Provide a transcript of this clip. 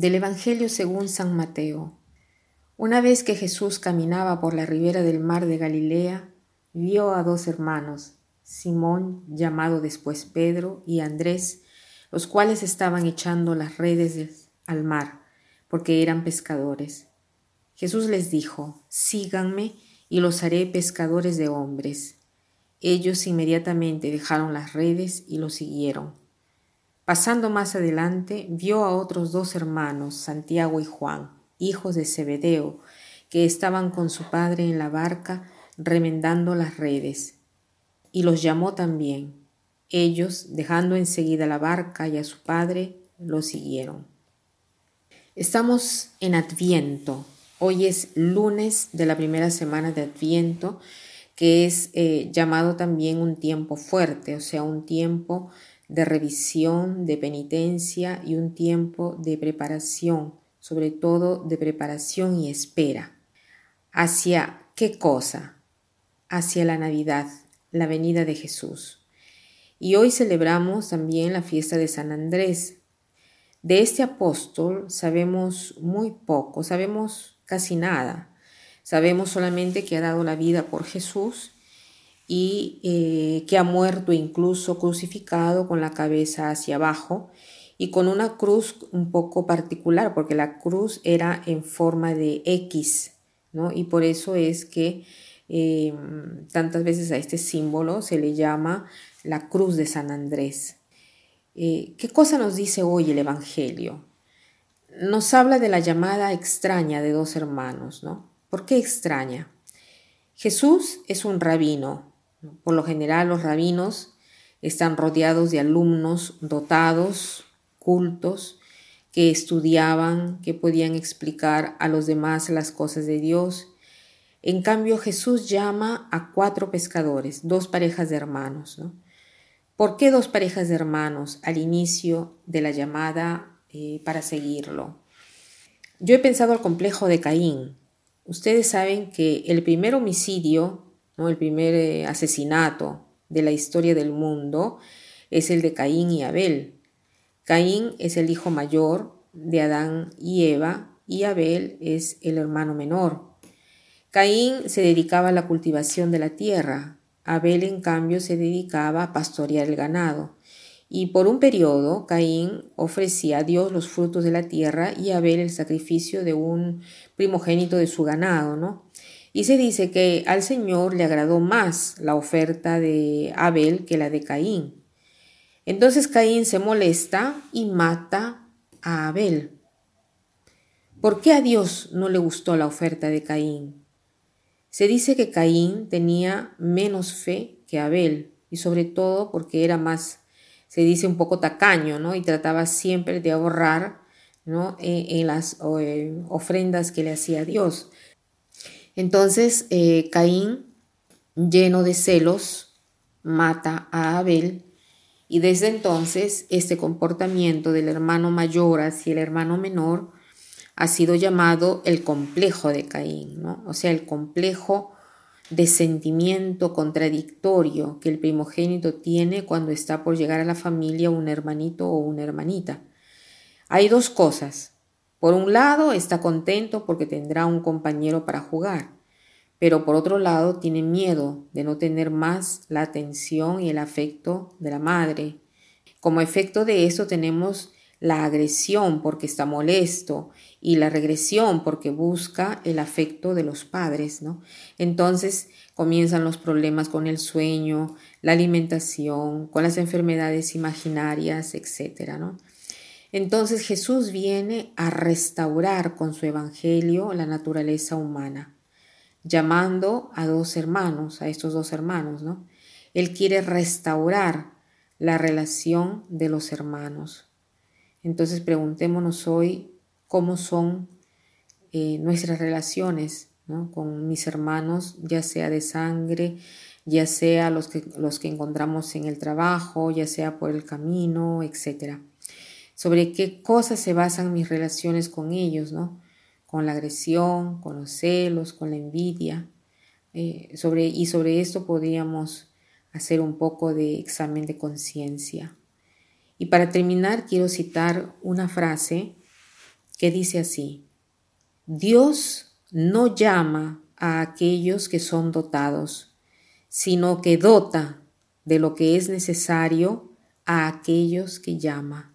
Del Evangelio según San Mateo. Una vez que Jesús caminaba por la ribera del mar de Galilea, vio a dos hermanos, Simón, llamado después Pedro, y Andrés, los cuales estaban echando las redes al mar, porque eran pescadores. Jesús les dijo, Síganme y los haré pescadores de hombres. Ellos inmediatamente dejaron las redes y lo siguieron. Pasando más adelante, vio a otros dos hermanos, Santiago y Juan, hijos de Zebedeo, que estaban con su padre en la barca remendando las redes, y los llamó también. Ellos, dejando enseguida la barca y a su padre, lo siguieron. Estamos en Adviento. Hoy es lunes de la primera semana de Adviento, que es eh, llamado también un tiempo fuerte, o sea, un tiempo de revisión, de penitencia y un tiempo de preparación, sobre todo de preparación y espera. ¿Hacia qué cosa? Hacia la Navidad, la venida de Jesús. Y hoy celebramos también la fiesta de San Andrés. De este apóstol sabemos muy poco, sabemos casi nada. Sabemos solamente que ha dado la vida por Jesús y eh, que ha muerto incluso crucificado con la cabeza hacia abajo y con una cruz un poco particular, porque la cruz era en forma de X, ¿no? Y por eso es que eh, tantas veces a este símbolo se le llama la cruz de San Andrés. Eh, ¿Qué cosa nos dice hoy el Evangelio? Nos habla de la llamada extraña de dos hermanos, ¿no? ¿Por qué extraña? Jesús es un rabino, por lo general los rabinos están rodeados de alumnos dotados, cultos, que estudiaban, que podían explicar a los demás las cosas de Dios. En cambio, Jesús llama a cuatro pescadores, dos parejas de hermanos. ¿Por qué dos parejas de hermanos al inicio de la llamada eh, para seguirlo? Yo he pensado al complejo de Caín. Ustedes saben que el primer homicidio el primer eh, asesinato de la historia del mundo es el de Caín y Abel. Caín es el hijo mayor de Adán y Eva y Abel es el hermano menor. Caín se dedicaba a la cultivación de la tierra, Abel en cambio se dedicaba a pastorear el ganado. Y por un periodo Caín ofrecía a Dios los frutos de la tierra y Abel el sacrificio de un primogénito de su ganado, ¿no? Y se dice que al Señor le agradó más la oferta de Abel que la de Caín. Entonces Caín se molesta y mata a Abel. ¿Por qué a Dios no le gustó la oferta de Caín? Se dice que Caín tenía menos fe que Abel y sobre todo porque era más, se dice un poco tacaño, ¿no? Y trataba siempre de ahorrar, ¿no? En, las eh, ofrendas que le hacía Dios. Entonces eh, Caín, lleno de celos, mata a Abel y desde entonces este comportamiento del hermano mayor hacia el hermano menor ha sido llamado el complejo de Caín, ¿no? o sea, el complejo de sentimiento contradictorio que el primogénito tiene cuando está por llegar a la familia un hermanito o una hermanita. Hay dos cosas. Por un lado, está contento porque tendrá un compañero para jugar, pero por otro lado tiene miedo de no tener más la atención y el afecto de la madre. Como efecto de eso tenemos la agresión porque está molesto y la regresión porque busca el afecto de los padres, ¿no? Entonces comienzan los problemas con el sueño, la alimentación, con las enfermedades imaginarias, etcétera, ¿no? Entonces Jesús viene a restaurar con su evangelio la naturaleza humana, llamando a dos hermanos, a estos dos hermanos, ¿no? Él quiere restaurar la relación de los hermanos. Entonces preguntémonos hoy cómo son eh, nuestras relaciones con mis hermanos, ya sea de sangre, ya sea los que, los que encontramos en el trabajo, ya sea por el camino, etcétera sobre qué cosas se basan mis relaciones con ellos, ¿no? Con la agresión, con los celos, con la envidia. Eh, sobre, y sobre esto podríamos hacer un poco de examen de conciencia. Y para terminar, quiero citar una frase que dice así, Dios no llama a aquellos que son dotados, sino que dota de lo que es necesario a aquellos que llama.